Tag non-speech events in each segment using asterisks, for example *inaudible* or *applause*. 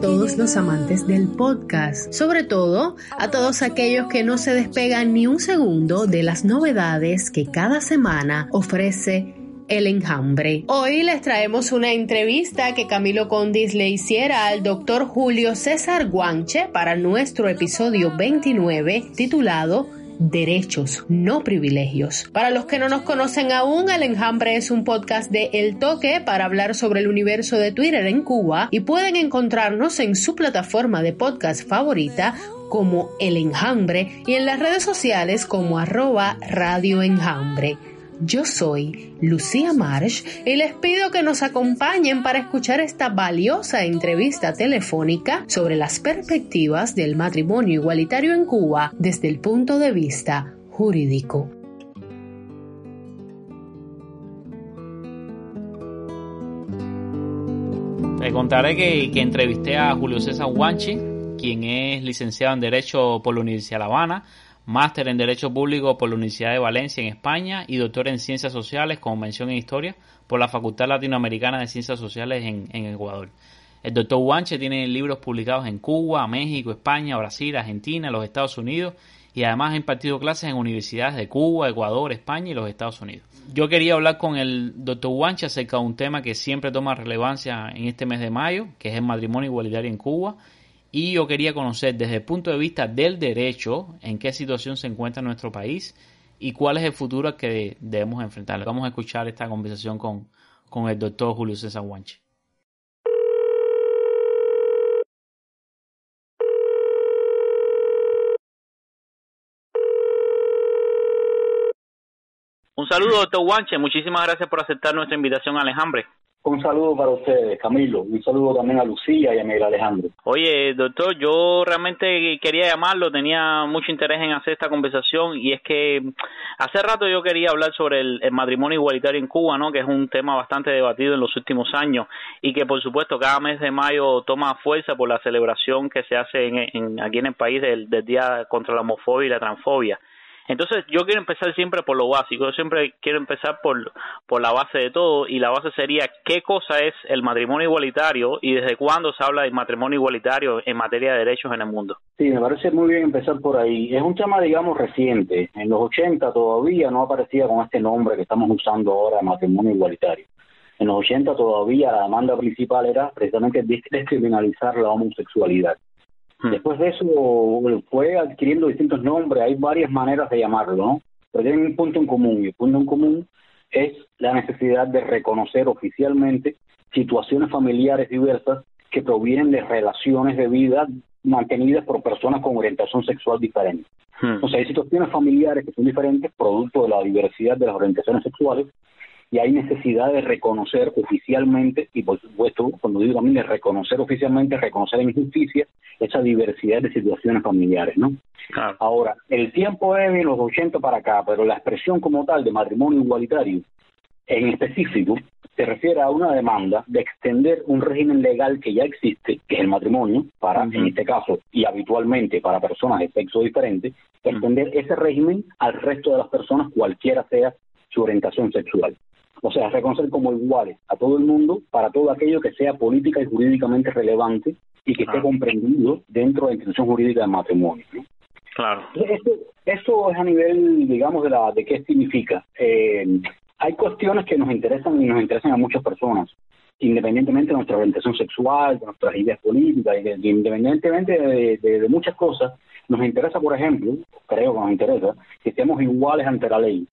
Todos los amantes del podcast, sobre todo a todos aquellos que no se despegan ni un segundo de las novedades que cada semana ofrece el enjambre. Hoy les traemos una entrevista que Camilo Condis le hiciera al doctor Julio César Guanche para nuestro episodio 29 titulado derechos, no privilegios. Para los que no nos conocen aún, El Enjambre es un podcast de El Toque para hablar sobre el universo de Twitter en Cuba y pueden encontrarnos en su plataforma de podcast favorita como El Enjambre y en las redes sociales como arroba Radio Enjambre. Yo soy Lucía Marsh y les pido que nos acompañen para escuchar esta valiosa entrevista telefónica sobre las perspectivas del matrimonio igualitario en Cuba desde el punto de vista jurídico. Te contaré que, entrevisté a Julio César Guanchi, quien es licenciado en Derecho por la Universidad de La Habana, máster en Derecho Público por la Universidad de Valencia en España y doctor en Ciencias Sociales con mención en Historia por la Facultad Latinoamericana de Ciencias Sociales en, Ecuador. El doctor Guanche tiene libros publicados en Cuba, México, España, Brasil, Argentina, los Estados Unidos y además ha impartido clases en universidades de Cuba, Ecuador, España y los Estados Unidos. Yo quería hablar con el doctor Guanche acerca de un tema que siempre toma relevancia en este mes de mayo, que es el matrimonio igualitario en Cuba y yo quería conocer desde el punto de vista del derecho en qué situación se encuentra nuestro país y cuál es el futuro que debemos enfrentar. Vamos a escuchar esta conversación con, con el doctor Julio César Guanche. Un saludo, doctor Guanche. Muchísimas gracias por aceptar nuestra invitación Alejandro. Un saludo para ustedes, Camilo. Un saludo también a Lucía y a Miguel Alejandro. Oye, doctor, yo realmente quería llamarlo, tenía mucho interés en hacer esta conversación y es que hace rato yo quería hablar sobre el, matrimonio igualitario en Cuba, ¿no? Que es un tema bastante debatido en los últimos años y que, por supuesto, cada mes de mayo toma fuerza por la celebración que se hace en, aquí en el país del Día contra la Homofobia y la Transfobia. Entonces yo quiero empezar siempre por lo básico, yo siempre quiero empezar por, por la base de todo y la base sería qué cosa es el matrimonio igualitario y desde cuándo se habla del matrimonio igualitario en materia de derechos en el mundo. Sí, me parece muy bien empezar por ahí. Es un tema, digamos, reciente. En los 80 todavía no aparecía con este nombre que estamos usando ahora, matrimonio igualitario. En los 80 todavía la demanda principal era precisamente descriminalizar la homosexualidad. Hmm. Después de eso fue adquiriendo distintos nombres, hay varias maneras de llamarlo, ¿no? Pero tienen un punto en común y el punto en común es la necesidad de reconocer oficialmente situaciones familiares diversas que provienen de relaciones de vida mantenidas por personas con orientación sexual diferente. Hmm. O sea, hay situaciones familiares que son diferentes, producto de la diversidad de las orientaciones sexuales, y hay necesidad de reconocer oficialmente, y por supuesto, cuando digo también de reconocer oficialmente, reconocer en justicia esa diversidad de situaciones familiares, ¿no? Ahora, el tiempo es de los 80 para acá, pero la expresión como tal de matrimonio igualitario, en específico, se refiere a una demanda de extender un régimen legal que ya existe, que es el matrimonio, para, en este caso, y habitualmente para personas de sexo diferente, extender ese régimen al resto de las personas, cualquiera sea su orientación sexual o sea, reconocer como iguales a todo el mundo para todo aquello que sea política y jurídicamente relevante y que esté comprendido dentro de la institución jurídica del matrimonio. Claro. Eso, eso es a nivel, digamos, de, la, de qué significa. Eh, hay cuestiones que nos interesan y nos interesan a muchas personas, independientemente de nuestra orientación sexual, de nuestras ideas políticas, independientemente de, de, muchas cosas, nos interesa, por ejemplo, creo que nos interesa, que estemos iguales ante la ley.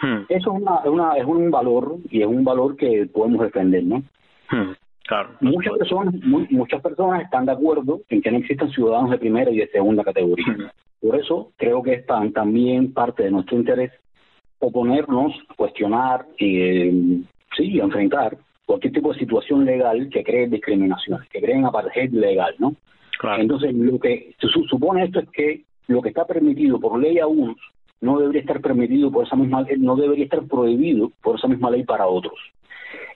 Hmm. Eso es, una, es, una, es un valor y es un valor que podemos defender, ¿no? Hmm. Claro. Muchas personas, muchas personas están de acuerdo en que no existen ciudadanos de primera y de segunda categoría. Hmm. Por eso creo que es también parte de nuestro interés oponernos, cuestionar y eh, sí, enfrentar cualquier tipo de situación legal que cree discriminación, que creen apartheid legal, ¿no? Claro. Entonces, lo que supone esto es que lo que está permitido por ley a unos no debería estar permitido por esa misma no debería estar prohibido por esa misma ley para otros.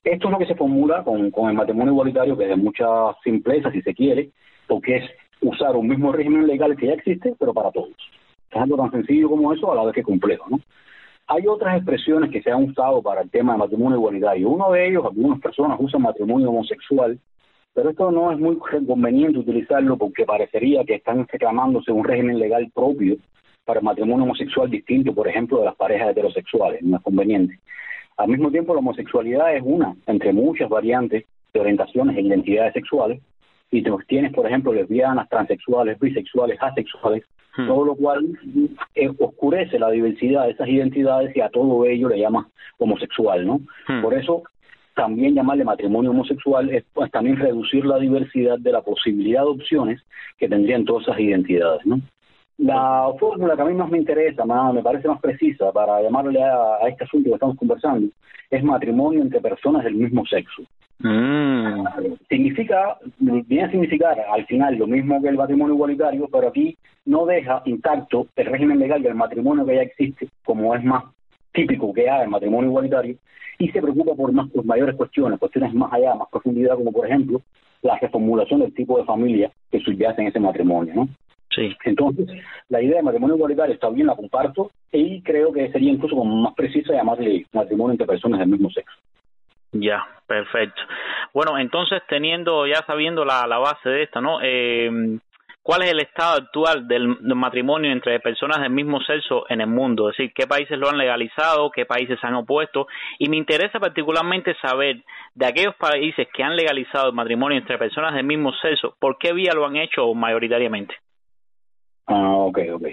Esto es lo que se formula con, con el matrimonio igualitario, que es de mucha simpleza, si se quiere, porque es usar un mismo régimen legal que ya existe, pero para todos. Es algo tan sencillo como eso, a la vez que complejo, ¿no? Hay otras expresiones que se han usado para el tema de matrimonio igualitario. Uno de ellos, algunas personas usan matrimonio homosexual Pero esto no es muy conveniente utilizarlo porque parecería que están reclamándose un régimen legal propio para el matrimonio homosexual distinto, por ejemplo, de las parejas heterosexuales. No es conveniente. Al mismo tiempo, la homosexualidad es una entre muchas variantes de orientaciones e identidades sexuales. Y tienes, por ejemplo, lesbianas, transexuales, bisexuales, asexuales, hmm. todo lo cual eh, oscurece la diversidad de esas identidades y a todo ello le llama homosexual, ¿no? Hmm. Por eso también llamarle matrimonio homosexual es pues, también reducir la diversidad de la posibilidad de opciones que tendrían todas esas identidades, ¿no? La fórmula que a mí más me interesa, más, me parece más precisa para llamarle a, este asunto que estamos conversando, es matrimonio entre personas del mismo sexo. Mm. Significa, viene a significar al final lo mismo que el matrimonio igualitario, pero aquí no deja intacto el régimen legal del matrimonio que ya existe, como es más típico que hay el matrimonio igualitario, y se preocupa por más por mayores cuestiones, cuestiones más allá, más profundidad, como por ejemplo la reformulación del tipo de familia que subyace en ese matrimonio, ¿no? Sí. Entonces, la idea de matrimonio igualitario está bien, la comparto, y creo que sería incluso como más precisa llamarle matrimonio entre personas del mismo sexo. Ya, perfecto. Bueno, entonces teniendo, ya sabiendo la, la base de esta, ¿no? Eh, ¿Cuál es el estado actual del, matrimonio entre personas del mismo sexo en el mundo? Es decir, ¿qué países lo han legalizado? ¿Qué países se han opuesto? Y me interesa particularmente saber de aquellos países que han legalizado el matrimonio entre personas del mismo sexo, ¿por qué vía lo han hecho mayoritariamente? Ah, ok, ok.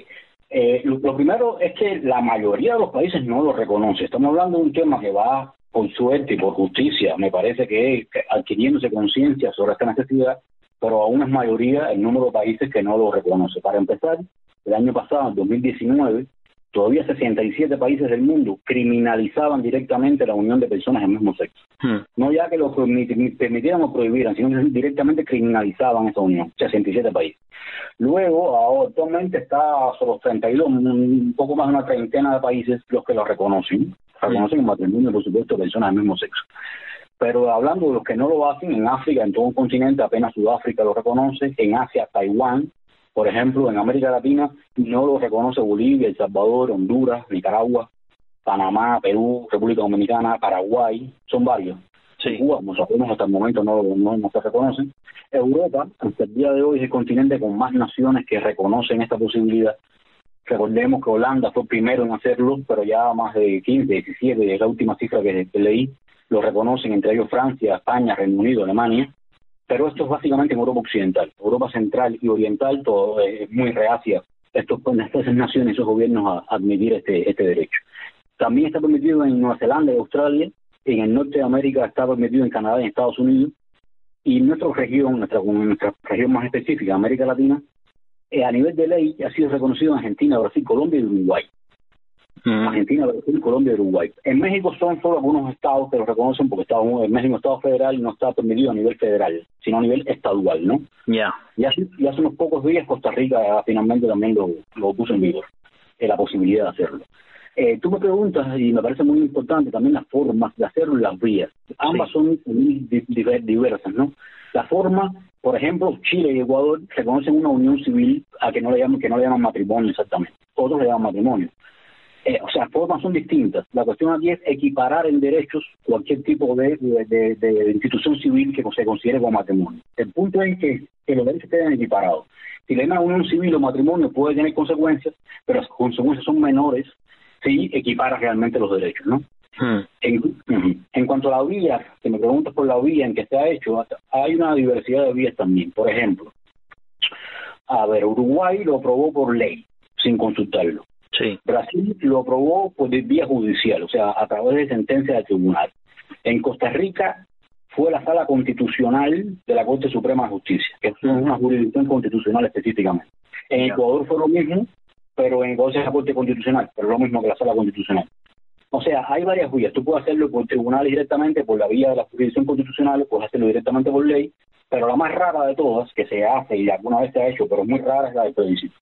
Eh, lo, primero es que la mayoría de los países no lo reconoce. Estamos hablando de un tema que va por suerte y por justicia, me parece que adquiriéndose conciencia sobre esta necesidad, pero aún es mayoría el número de países que no lo reconoce. Para empezar, el año pasado, en 2019, todavía 67 países del mundo criminalizaban directamente la unión de personas del mismo sexo. Hmm. No ya que lo permitieran o prohibieran, sino que directamente criminalizaban esa unión, 67 países. Luego, actualmente está solo 32, un poco más de una treintena de países los que lo reconocen. Reconocen el matrimonio, por supuesto, de personas del mismo sexo. Pero hablando de los que no lo hacen, en África, en todo un continente, apenas Sudáfrica lo reconoce, en Asia, Taiwán, por ejemplo, en América Latina no lo reconoce Bolivia, El Salvador, Honduras, Nicaragua, Panamá, Perú, República Dominicana, Paraguay, son varios. Sí. Cuba, como sabemos, hasta el momento no, no, no, se reconocen. Europa, hasta el día de hoy, es el continente con más naciones que reconocen esta posibilidad. Recordemos que Holanda fue el primero en hacerlo, pero ya más de 15, 17, es la última cifra que, leí, lo reconocen, entre ellos Francia, España, Reino Unido, Alemania. Pero esto es básicamente en Europa Occidental. Europa Central y Oriental todo es muy reacia estos, estas naciones, esos gobiernos a admitir este, este derecho. También está permitido en Nueva Zelanda y Australia, en el norte de América está permitido en Canadá y en Estados Unidos, y en nuestra región, nuestra, nuestra región más específica, América Latina, eh, a nivel de ley ha sido reconocido en Argentina, Brasil, Colombia y Uruguay. Mm. Argentina, Brasil, Colombia y Uruguay. En México son solo algunos estados que lo reconocen porque está, en México Estado federal y no está permitido a nivel federal, sino a nivel estadual, ¿no? Ya. Y, hace, hace unos pocos días Costa Rica finalmente también lo, lo puso en vigor, eh, la posibilidad de hacerlo. Eh, tú me preguntas, y me parece muy importante también las formas de hacerlo y las vías. Ambas son muy diversas, ¿no? La forma, por ejemplo, Chile y Ecuador reconocen una unión civil a que no le llaman, que no le llaman matrimonio exactamente. Otros le llaman matrimonio. Eh, o sea, formas son distintas. La cuestión aquí es equiparar en derechos cualquier tipo de, de, institución civil que se considere como matrimonio. El punto es que, los derechos estén equiparados. Si le llaman unión civil o matrimonio puede tener consecuencias, pero las consecuencias son menores si equipara realmente los derechos, ¿no? Hmm. En, cuanto a la vía, que me preguntas por la vía en que se ha hecho, hay una diversidad de vías también. Por ejemplo, a ver, Uruguay lo aprobó por ley, sin consultarlo. Sí. Brasil lo aprobó por vía judicial, o sea, a través de sentencia del tribunal. En Costa Rica fue la sala constitucional de la Corte Suprema de Justicia, que es una jurisdicción constitucional específicamente. En Ecuador fue lo mismo, pero en Ecuador es la Corte Constitucional, pero lo mismo que la sala constitucional. O sea, hay varias vías. Tú puedes hacerlo por tribunales directamente, por la vía de la jurisdicción constitucional, puedes hacerlo directamente por ley, pero la más rara de todas, que se hace y alguna vez se ha hecho, pero es muy rara, es la del plebiscito.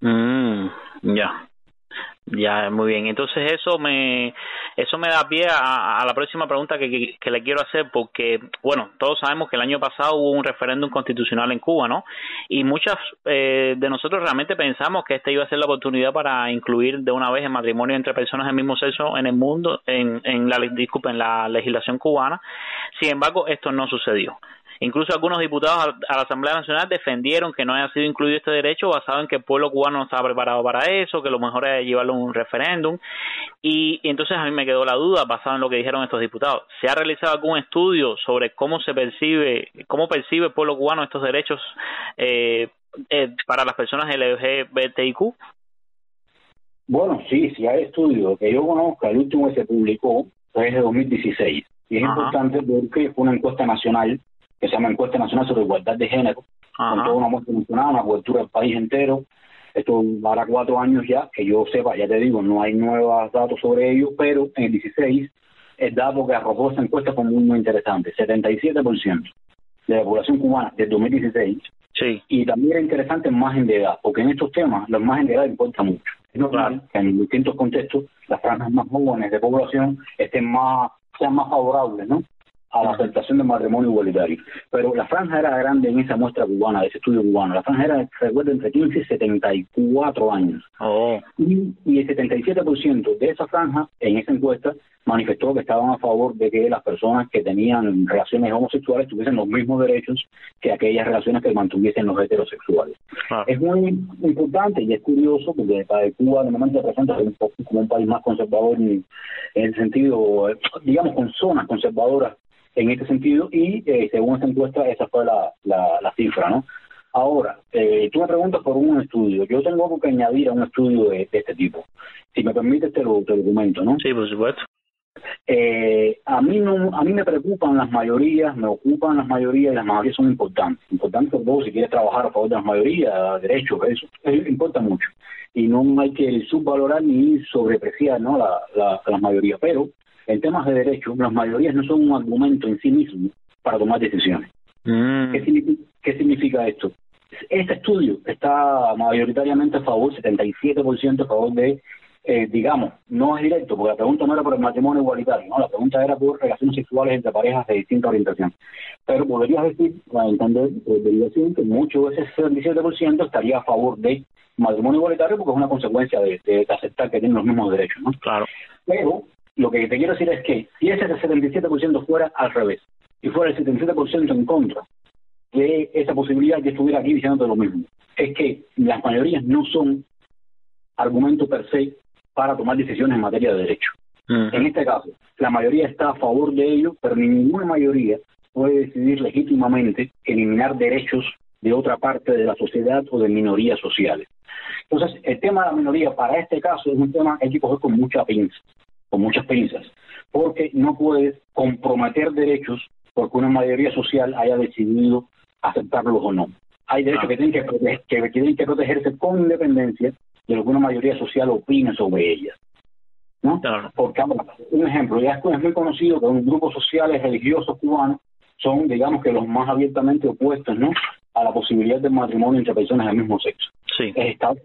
Mm, ya. Ya, muy bien. Entonces eso me eso me da pie a, la próxima pregunta que, que, le quiero hacer porque, bueno, todos sabemos que el año pasado hubo un referéndum constitucional en Cuba, ¿no? Y muchas eh, de nosotros realmente pensamos que esta iba a ser la oportunidad para incluir de una vez el matrimonio entre personas del mismo sexo en el mundo, en, en la disculpa, en la legislación cubana. Sin embargo, esto no sucedió. Incluso algunos diputados a la Asamblea Nacional defendieron que no haya sido incluido este derecho basado en que el pueblo cubano no estaba preparado para eso, que lo mejor era llevarlo a un referéndum. Y, entonces a mí me quedó la duda basado en lo que dijeron estos diputados. ¿Se ha realizado algún estudio sobre cómo se percibe, cómo percibe el pueblo cubano estos derechos eh, eh, para las personas LGBTIQ? Bueno, sí, sí hay estudios. Que yo conozca, el último que se publicó fue de 2016. Y es importante porque fue una encuesta nacional, que se llama Encuesta Nacional sobre Igualdad de Género, con toda una muestra nacional, una cobertura del país entero. Esto para cuatro años ya, que yo sepa, ya te digo, no hay nuevos datos sobre ello, pero en el 16 el dato que arrojó esa encuesta fue muy, muy interesante. 77% de la población cubana del 2016 Sí. Y también era interesante el margen de edad, porque en estos temas los margen de edad importa mucho. Es normal que en distintos contextos las franjas más jóvenes de población estén más, sean más favorables, ¿no? A la aceptación del matrimonio igualitario. Pero la franja era grande en esa muestra cubana, de ese estudio cubano. La franja era, recuerdo, entre 15 y 74 años. Oh. Y, y el 77% de esa franja, en esa encuesta, manifestó que estaban a favor de que las personas que tenían relaciones homosexuales tuviesen los mismos derechos que aquellas relaciones que mantuviesen los heterosexuales. Es muy importante y es curioso porque para Cuba se presenta como un país más conservador en el sentido, digamos, con zonas conservadoras en este sentido y eh, según esta encuesta esa fue la, la, cifra, ¿no? Ahora, eh, tú me preguntas por un estudio. Yo tengo algo que añadir a un estudio de, este tipo. Si me permites, te lo, te documento, ¿no? Sí, por supuesto. Eh, a mí no, a mí me preocupan las mayorías, me ocupan las mayorías y las mayorías son importantes. Importantes por todo si quieres trabajar a favor de las mayorías, derechos, eso, eso importa mucho. Y no hay que subvalorar ni sobrepreciar ¿no? la, la, las mayorías. Pero en temas de derechos, las mayorías no son un argumento en sí mismo para tomar decisiones. Mm. ¿Qué, significa, ¿Qué significa esto? Este estudio está mayoritariamente a favor, 77% a favor de, eh, digamos, no es directo, porque la pregunta no era por el matrimonio igualitario, no, la pregunta era por relaciones sexuales entre parejas de distinta orientación. Pero podrías decir, para entender eh, derivación, que mucho de ese 77% estaría a favor de matrimonio igualitario porque es una consecuencia de, de, aceptar que tienen los mismos derechos, ¿no? Claro. Pero lo que te quiero decir es que si ese 77% fuera al revés, y fuera el 77% en contra de esa posibilidad, que estuviera aquí diciendo lo mismo. Es que las mayorías no son argumentos per se para tomar decisiones en materia de derecho. En este caso, la mayoría está a favor de ello, pero ninguna mayoría puede decidir legítimamente eliminar derechos de otra parte de la sociedad o de minorías sociales. Entonces, el tema de la minoría para este caso es un tema que hay que coger con mucha pinza con muchas pinzas, porque no puedes comprometer derechos porque una mayoría social haya decidido aceptarlos o no. Hay derechos ah. que, tienen que, que tienen que protegerse con independencia de lo que una mayoría social opine sobre ellas. ¿no? Porque, un ejemplo, ya es muy conocido que los grupos sociales religiosos cubanos son, digamos que los más abiertamente opuestos, ¿no? a la posibilidad de matrimonio entre personas del mismo sexo. Sí.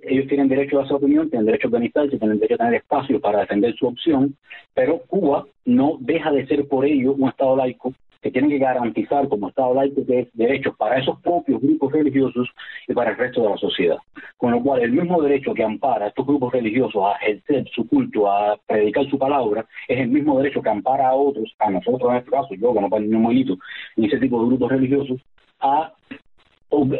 ellos tienen derecho a su opinión, tienen derecho a organizarse, tienen derecho a tener espacio para defender su opción, pero Cuba no deja de ser por ello un Estado laico que tiene que garantizar como Estado laico que es derechos para esos propios grupos religiosos y para el resto de la sociedad. Con lo cual, el mismo derecho que ampara a estos grupos religiosos a ejercer su culto, a predicar su palabra, es el mismo derecho que ampara a otros, a nosotros en este caso, yo que no soy un ni ese tipo de grupos religiosos, a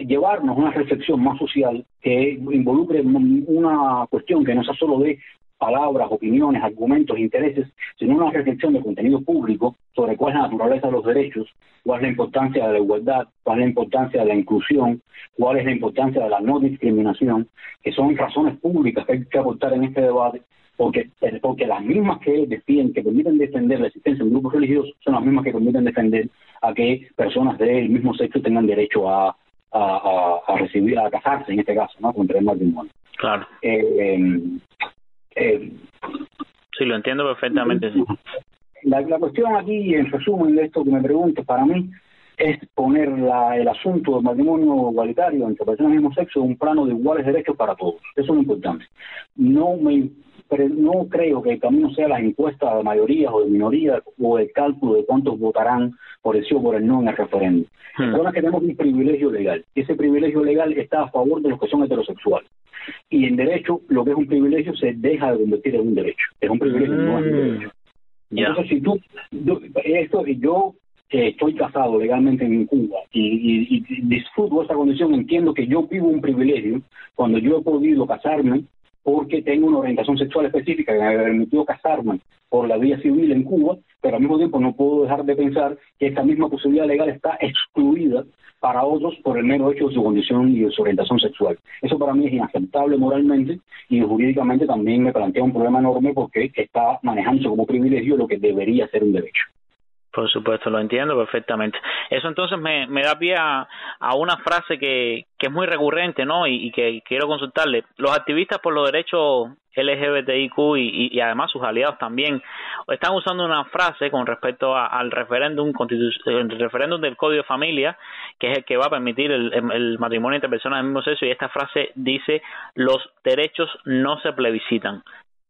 llevarnos a una reflexión más social que involucre una cuestión que no sea solo de palabras, opiniones, argumentos, intereses, sino una reflexión de contenido público sobre cuál es la naturaleza de los derechos, cuál es la importancia de la igualdad, cuál es la importancia de la inclusión, cuál es la importancia de la no discriminación, que son razones públicas que hay que aportar en este debate, porque, porque las mismas que defienden, que permiten defender la existencia de grupos religiosos, son las mismas que permiten defender a que personas del mismo sexo tengan derecho a a, a, recibir, a casarse en este caso, ¿no? Contra el matrimonio. Claro. Eh, eh, sí, lo entiendo perfectamente. Sí. La, la cuestión aquí, en resumen de esto que me pregunto, para mí, es poner la, el asunto del matrimonio igualitario entre personas del mismo sexo en un plano de iguales derechos para todos. Eso es lo importante. No me pero no creo que el camino sea las encuestas de mayorías o de minorías o el cálculo de cuántos votarán por el sí o por el no en el referéndum. Hmm. Que tenemos un privilegio legal. Ese privilegio legal está a favor de los que son heterosexuales. Y en derecho, lo que es un privilegio se deja de convertir en un derecho. Es un privilegio, no es un hmm. derecho. Entonces, si tú, esto, yo estoy casado legalmente en Cuba y, y, disfruto esa condición, entiendo que yo vivo un privilegio cuando yo he podido casarme porque tengo una orientación sexual específica que me permitió casarme por la vía civil en Cuba, pero al mismo tiempo no puedo dejar de pensar que esta misma posibilidad legal está excluida para otros por el mero hecho de su condición y de su orientación sexual. Eso para mí es inaceptable moralmente y jurídicamente también me plantea un problema enorme porque está manejándose como privilegio lo que debería ser un derecho. Por supuesto, lo entiendo perfectamente. Eso entonces me, da pie a, una frase que, que es muy recurrente, ¿no? Y, que quiero consultarle. Los activistas por los derechos LGBTIQ y, y, además sus aliados también están usando una frase con respecto al referéndum el referéndum del Código de Familia, que es el que va a permitir el, el matrimonio entre personas del mismo sexo, y esta frase dice los derechos no se plebiscitan.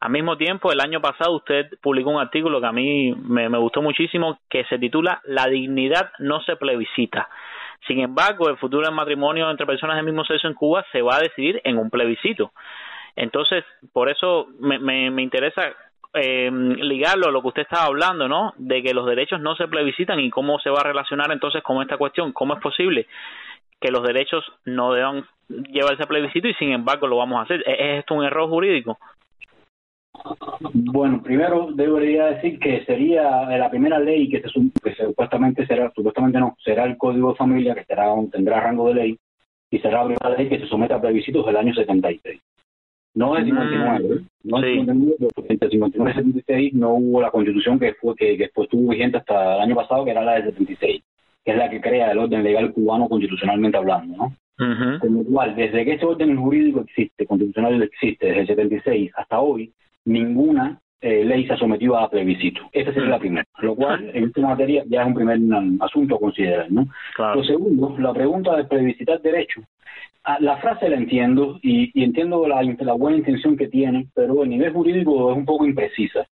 Al mismo tiempo, el año pasado usted publicó un artículo que a mí me, gustó muchísimo que se titula La dignidad no se plebiscita. Sin embargo, el futuro del matrimonio entre personas del mismo sexo en Cuba se va a decidir en un plebiscito. Entonces, por eso me, me, interesa eh, ligarlo a lo que usted estaba hablando, ¿no? De que los derechos no se plebiscitan y cómo se va a relacionar entonces con esta cuestión. ¿Cómo es posible que los derechos no deban llevarse a plebiscito y sin embargo lo vamos a hacer? ¿Es esto un error jurídico? Bueno, primero debería decir que sería la primera ley que, se, que supuestamente será, supuestamente no, será el Código de Familia, que será, tendrá rango de ley, y será la primera ley que se someta a plebiscitos del año 76. No es 59, mm, no es 59, porque entre 59 y 76 no hubo la constitución que fue que, que estuvo vigente hasta el año pasado, que era la de 76, que es la que crea el orden legal cubano constitucionalmente hablando, ¿no? Con lo cual, desde que ese orden jurídico existe, constitucional existe, desde el 76 hasta hoy, ninguna eh, ley se ha sometido a plebiscito. Esa sería la primera, lo cual *laughs* en esta materia ya es un primer asunto a considerar. ¿no? Lo segundo, la pregunta de plebiscitar derecho. Ah, la frase la entiendo y, entiendo la, la, buena intención que tiene, pero a nivel jurídico es un poco imprecisa.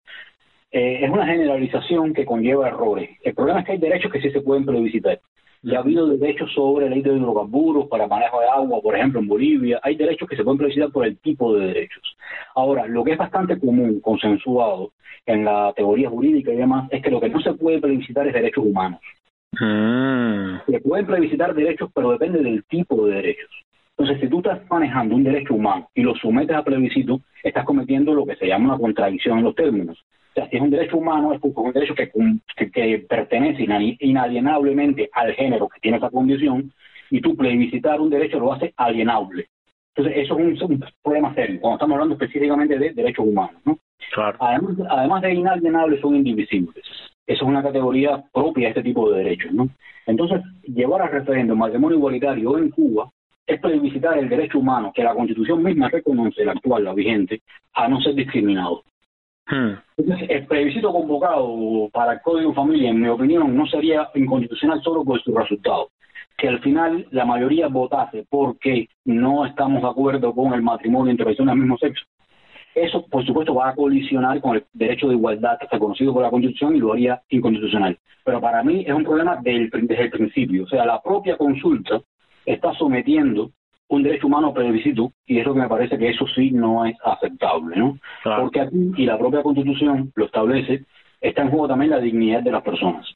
Eh, es una generalización que conlleva errores. El problema es que hay derechos que sí se pueden plebiscitar. Ya ha habido derechos sobre ley de hidrocarburos para manejo de agua, por ejemplo, en Bolivia. Hay derechos que se pueden plebiscitar por el tipo de derechos. Ahora, lo que es bastante común, consensuado en la teoría jurídica y demás, es que lo que no se puede plebiscitar es derechos humanos. Mm. Se pueden plebiscitar derechos, pero depende del tipo de derechos. Entonces, si tú estás manejando un derecho humano y lo sometes a plebiscito, estás cometiendo lo que se llama una contradicción en los términos. O sea, si es un derecho humano, es un derecho que, que, pertenece inalienablemente al género que tiene esa condición, y tú plebiscitar un derecho lo hace alienable. Entonces, eso es un, problema serio, cuando estamos hablando específicamente de derechos humanos. ¿no? Además, además de inalienables, son indivisibles. Eso es una categoría propia de este tipo de derechos. ¿no? Entonces, llevar a referéndum matrimonio igualitario en Cuba es plebiscitar el derecho humano que la Constitución misma reconoce, la actual, la vigente, a no ser discriminado. Hmm. el plebiscito convocado para el Código Familia, en mi opinión, no sería inconstitucional solo por su resultado. Que al final la mayoría votase porque no estamos de acuerdo con el matrimonio entre personas del mismo sexo. Eso, por supuesto, va a colisionar con el derecho de igualdad que está conocido por la Constitución y lo haría inconstitucional. Pero para mí es un problema desde el principio. O sea, la propia consulta está sometiendo un derecho humano plebiscito y es lo que me parece que eso sí no es aceptable, ¿no? Porque aquí, y la propia Constitución lo establece, está en juego también la dignidad de las personas.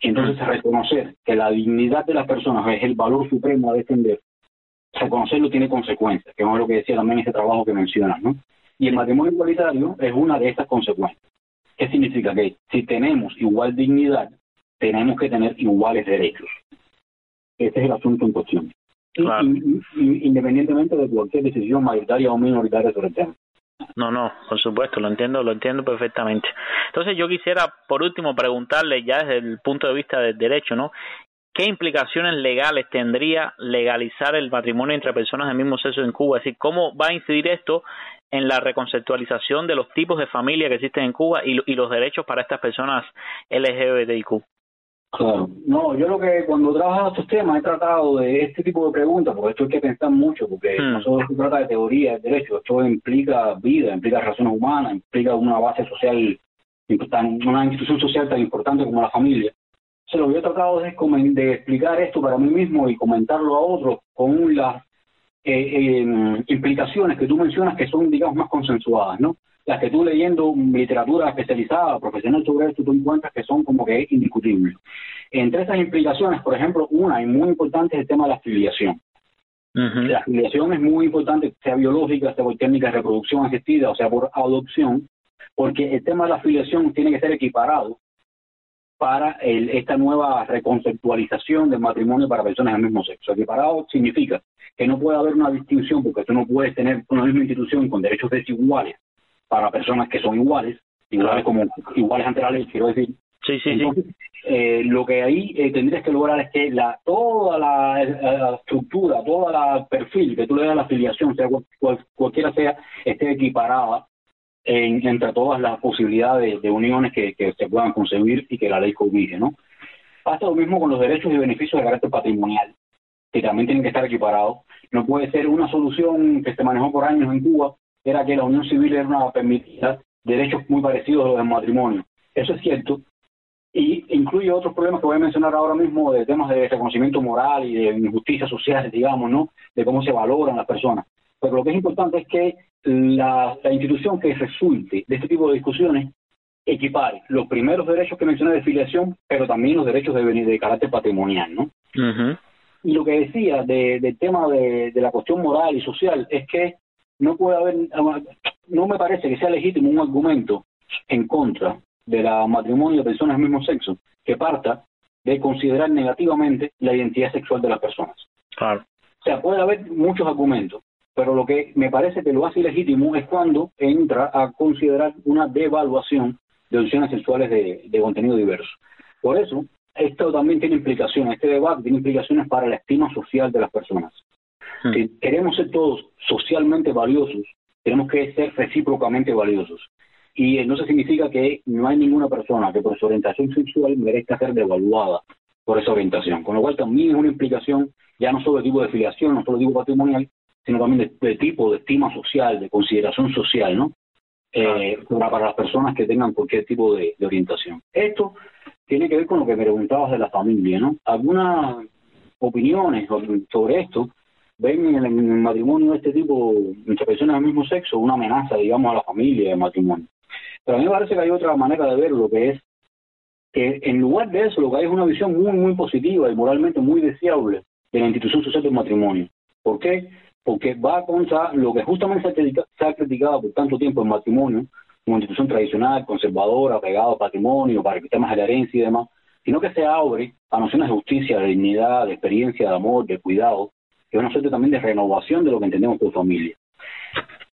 Entonces mm. reconocer que la dignidad de las personas es el valor supremo a defender, reconocerlo tiene consecuencias, que es lo que decía también ese trabajo que mencionas, ¿no? Y el matrimonio igualitario es una de estas consecuencias. ¿Qué significa? Que si tenemos igual dignidad, tenemos que tener iguales derechos. Ese es el asunto en cuestión independientemente de cualquier decisión mayoritaria o minoritaria sobre el tema. No, no, por supuesto, lo entiendo, lo entiendo perfectamente. Entonces yo quisiera, por último, preguntarle ya desde el punto de vista del derecho, ¿no? ¿Qué implicaciones legales tendría legalizar el matrimonio entre personas del mismo sexo en Cuba? Es decir, ¿cómo va a incidir esto en la reconceptualización de los tipos de familia que existen en Cuba y, y los derechos para estas personas LGBTIQ? Claro. No, yo lo que cuando trabajo estos temas he tratado de este tipo de preguntas, porque esto hay que pensar mucho, porque hmm. no solo se trata de teoría del derecho, esto implica vida, implica razones humanas, implica una base social, una institución social tan importante como la familia. Se lo que he tratado es de explicar esto para mí mismo y comentarlo a otros con las eh, implicaciones que tú mencionas que son, digamos, más consensuadas, ¿no? Las que tú leyendo literatura especializada, profesional sobre esto, tú encuentras que son como que indiscutibles. Entre esas implicaciones, por ejemplo, una y muy importante es el tema de la afiliación. La afiliación es muy importante, sea biológica, sea por técnica de reproducción asistida, o sea por adopción, porque el tema de la afiliación tiene que ser equiparado para el, esta nueva reconceptualización del matrimonio para personas del mismo sexo. Equiparado significa que no puede haber una distinción, porque tú no puedes tener una misma institución con derechos desiguales para personas que son iguales, iguales como iguales ante la ley, quiero decir. Sí, sí, sí. Eh, lo que ahí eh, tendrías que lograr es que la toda la, eh, estructura, toda la perfil que tú le das a la afiliación, sea cualquiera sea, esté equiparada en, entre todas las posibilidades de, uniones que, se puedan concebir y que la ley cobije, ¿no? Pasa lo mismo con los derechos y beneficios de carácter patrimonial, que también tienen que estar equiparados. No puede ser una solución que se manejó por años en Cuba, era que la unión civil era una permitida derechos muy parecidos a los del matrimonio. Eso es cierto, y incluye otros problemas que voy a mencionar ahora mismo de temas de reconocimiento moral y de injusticia social, digamos, ¿no? De cómo se valoran las personas. Pero lo que es importante es que la, institución que resulte de este tipo de discusiones equipare los primeros derechos que mencioné de filiación, pero también los derechos de, de carácter patrimonial, ¿no? Y lo que decía del tema de, de la cuestión moral y social es que no puede haber, no me parece que sea legítimo un argumento en contra de la matrimonio de personas del mismo sexo que parta de considerar negativamente la identidad sexual de las personas. Claro. O sea, puede haber muchos argumentos, pero lo que me parece que lo hace ilegítimo es cuando entra a considerar una devaluación de opciones sexuales de, contenido diverso. Por eso, esto también tiene implicaciones, este debate tiene implicaciones para la estima social de las personas. Hmm. Si queremos ser todos socialmente valiosos, tenemos que ser recíprocamente valiosos. Y eso significa que no hay ninguna persona que por su orientación sexual merezca ser devaluada por esa orientación. Con lo cual también es una implicación ya no solo de tipo de filiación, no solo de tipo patrimonial, sino también de, tipo de estima social, de consideración social, ¿no? Eh, para, las personas que tengan cualquier tipo de, orientación. Esto tiene que ver con lo que me preguntabas de la familia, ¿no? Algunas opiniones sobre esto ven en el, matrimonio de este tipo, entre personas del mismo sexo, una amenaza, digamos, a la familia de matrimonio. Pero a mí me parece que hay otra manera de verlo, que es que en lugar de eso lo que hay es una visión muy, muy positiva y moralmente muy deseable de la institución social del matrimonio. ¿Por qué? Porque va contra lo que justamente se ha, criticado por tanto tiempo el matrimonio, como institución tradicional, conservadora, pegada al patrimonio, para temas de la herencia y demás, sino que se abre a nociones de justicia, de dignidad, de experiencia, de amor, de cuidado, y una suerte también de renovación de lo que entendemos por familia.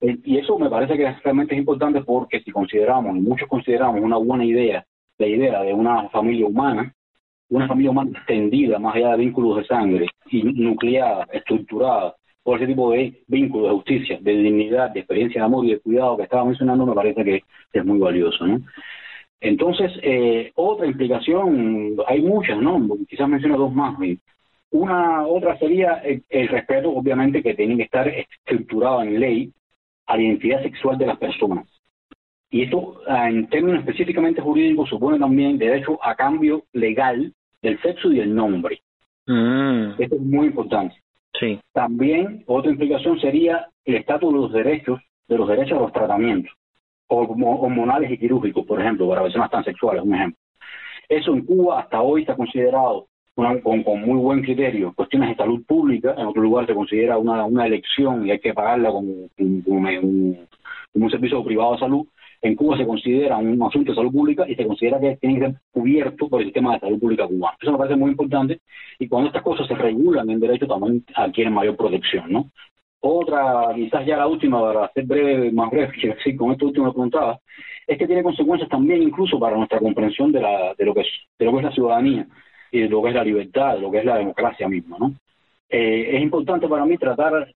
Eh, y eso me parece que realmente es importante porque si consideramos, y muchos consideramos una buena idea, la idea de una familia humana, una familia humana extendida más allá de vínculos de sangre, y nucleada, estructurada, por ese tipo de vínculos de justicia, de dignidad, de experiencia de amor y de cuidado que estaba mencionando, me parece que es muy valioso, ¿no? Entonces, eh, otra implicación, hay muchas, ¿no? Quizás menciono dos más. Una, otra sería el, el respeto, obviamente, que tiene que estar estructurado en ley a la identidad sexual de las personas. Y esto, ah, en términos específicamente jurídicos, supone también derecho a cambio legal del sexo y del nombre. Mm. Esto es muy importante. Sí. También otra implicación sería el estatus de los derechos, de los derechos a los tratamientos hormonales y quirúrgicos, por ejemplo, para personas transexuales, un ejemplo. Eso en Cuba hasta hoy está considerado con, con, muy buen criterio cuestiones de salud pública, en otro lugar se considera una, una elección y hay que pagarla como, un, un, servicio privado de salud, en Cuba se considera un asunto de salud pública y se considera que tiene que ser cubierto por el sistema de salud pública cubano. Eso me parece muy importante y cuando estas cosas se regulan en derecho también adquieren mayor protección, ¿no? Otra, quizás ya la última, para ser breve, más breve, *laughs* sí, con esto último que preguntaba, es que tiene consecuencias también incluso para nuestra comprensión de, la, de, lo, que es, de lo que es la ciudadanía y de lo que es la libertad, de lo que es la democracia misma, ¿no? Eh, es importante para mí tratar,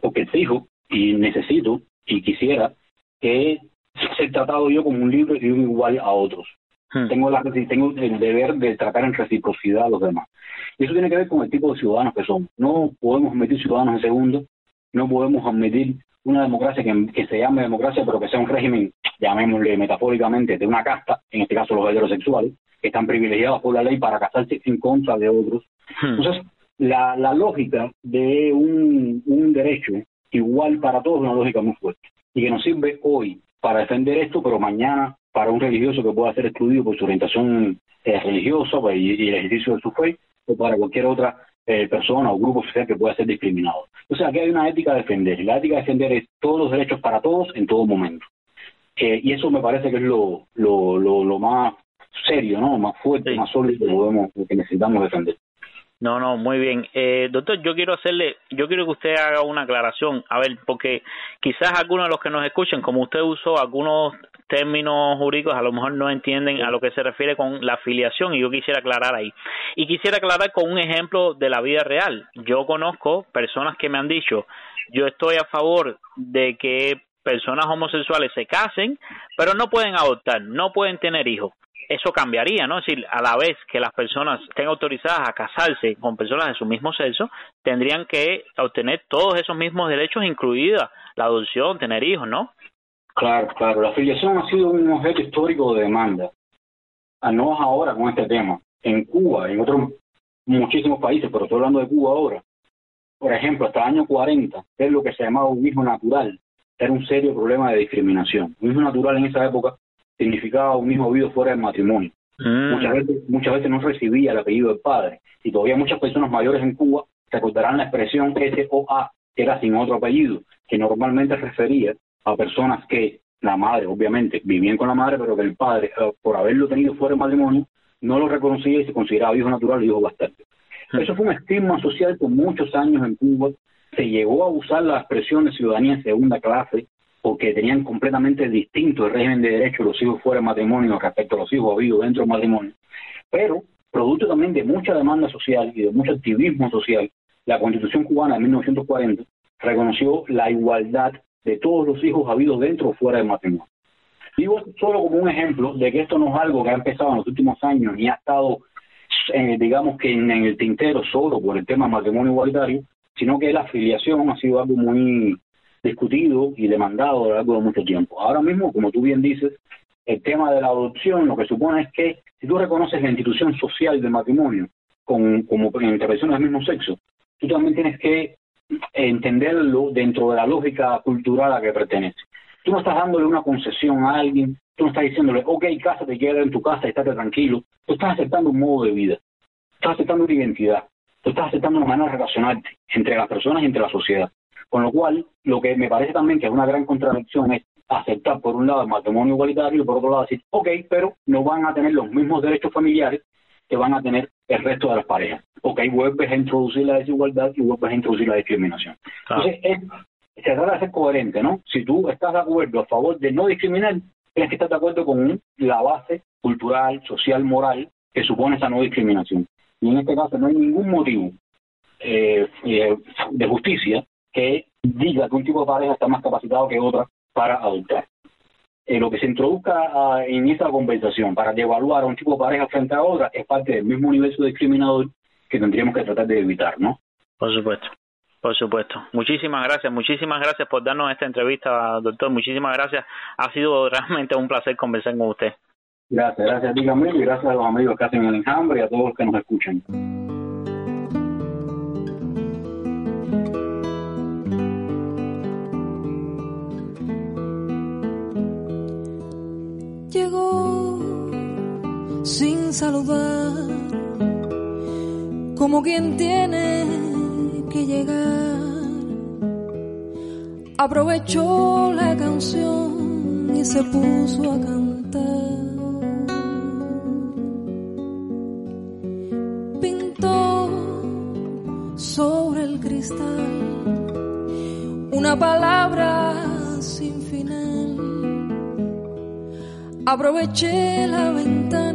porque exijo y necesito y quisiera que ser tratado yo como un libre y un igual a otros. Hmm. Tengo, la, tengo el deber de tratar en reciprocidad a los demás. Y eso tiene que ver con el tipo de ciudadanos que somos. No podemos admitir ciudadanos en segundo, no podemos admitir una democracia que, que, se llame democracia, pero que sea un régimen, llamémosle metafóricamente, de una casta, en este caso los heterosexuales, que están privilegiados por la ley para casarse en contra de otros. Hmm. Entonces, la, la lógica de un, un derecho igual para todos es una lógica muy fuerte y que nos sirve hoy para defender esto, pero mañana para un religioso que pueda ser excluido por su orientación eh, religiosa pues, y, el ejercicio de su fe, o para cualquier otra eh, persona o grupo social que pueda ser discriminado. O sea, aquí hay una ética a defender. Y la ética a defender es todos los derechos para todos en todo momento. Eh, y eso me parece que es lo, lo, lo, más serio, ¿no? Más fuerte, más sólido que, podemos, que necesitamos defender. No, no, muy bien. Eh, doctor, yo quiero hacerle, yo quiero que usted haga una aclaración, a ver, porque quizás algunos de los que nos escuchen, como usted usó algunos términos jurídicos, a lo mejor no entienden a lo que se refiere con la afiliación y yo quisiera aclarar ahí. Y quisiera aclarar con un ejemplo de la vida real. Yo conozco personas que me han dicho, yo estoy a favor de que personas homosexuales se casen, pero no pueden adoptar, no pueden tener hijos eso cambiaría, ¿no? Es decir, a la vez que las personas estén autorizadas a casarse con personas de su mismo sexo, tendrían que obtener todos esos mismos derechos, incluida la adopción, tener hijos, ¿no? Claro, claro. La afiliación ha sido un objeto histórico de demanda. Ah, no ahora con este tema. En Cuba, en otros muchísimos países, pero estoy hablando de Cuba ahora. Por ejemplo, hasta el año 40, es lo que se llamaba un hijo natural. Era un serio problema de discriminación. Un hijo natural en esa época significaba un mismo habido fuera del matrimonio. Mm. Muchas, veces, muchas veces no recibía el apellido del padre. Y todavía muchas personas mayores en Cuba recordarán la expresión SOA, que era sin otro apellido, que normalmente refería a personas que la madre, obviamente, vivían con la madre, pero que el padre, eh, por haberlo tenido fuera del matrimonio, no lo reconocía y se consideraba hijo natural y hijo bastante. Mm. Eso fue un estigma social por muchos años en Cuba. Se llegó a usar la expresión de ciudadanía en segunda clase porque tenían completamente distinto el régimen de derechos los hijos fuera de matrimonio respecto a los hijos habidos dentro del matrimonio. Pero, producto también de mucha demanda social y de mucho activismo social, la Constitución cubana de 1940 reconoció la igualdad de todos los hijos habidos dentro o fuera del matrimonio. Digo solo como un ejemplo de que esto no es algo que ha empezado en los últimos años ni ha estado, eh, digamos que en, en, el tintero solo por el tema del matrimonio igualitario, sino que la afiliación ha sido algo muy discutido y demandado a lo largo de mucho tiempo. Ahora mismo, como tú bien dices, el tema de la adopción lo que supone es que si tú reconoces la institución social del matrimonio con, como intervención del mismo sexo, tú también tienes que entenderlo dentro de la lógica cultural a que pertenece. Tú no estás dándole una concesión a alguien, tú no estás diciéndole, ok, cásate, quédate en tu casa y estate tranquilo. Tú estás aceptando un modo de vida, estás aceptando una identidad, tú estás aceptando una manera de relacionarte entre las personas y entre la sociedad. Con lo cual, lo que me parece también que es una gran contradicción es aceptar por un lado el matrimonio igualitario y por otro lado decir, ok, pero no van a tener los mismos derechos familiares que van a tener el resto de las parejas. Ok, vuelves a introducir la desigualdad y vuelves a introducir la discriminación. Entonces, es, se trata de ser coherente, ¿no? Si tú estás de acuerdo a favor de no discriminar, tienes que estar de acuerdo con la base cultural, social, moral que supone esa no discriminación. Y en este caso no hay ningún motivo eh, eh, de justicia que diga que un tipo de pareja está más capacitado que otra para adoptar. Eh, lo que se introduzca ah, en esa conversación para devaluar a un tipo de pareja frente a otra es parte del mismo universo discriminador que tendríamos que tratar de evitar, ¿no? Por supuesto. Por supuesto. Muchísimas gracias, muchísimas gracias por darnos esta entrevista, doctor. Muchísimas gracias. Ha sido realmente un placer conversar con usted. Gracias, gracias a ti, y gracias a los amigos que hacen el enjambre y a todos los que nos escuchan. Saludar, como quien tiene que llegar. Aprovechó la canción y se puso a cantar. Pintó sobre el cristal una palabra sin final. Aproveché la ventana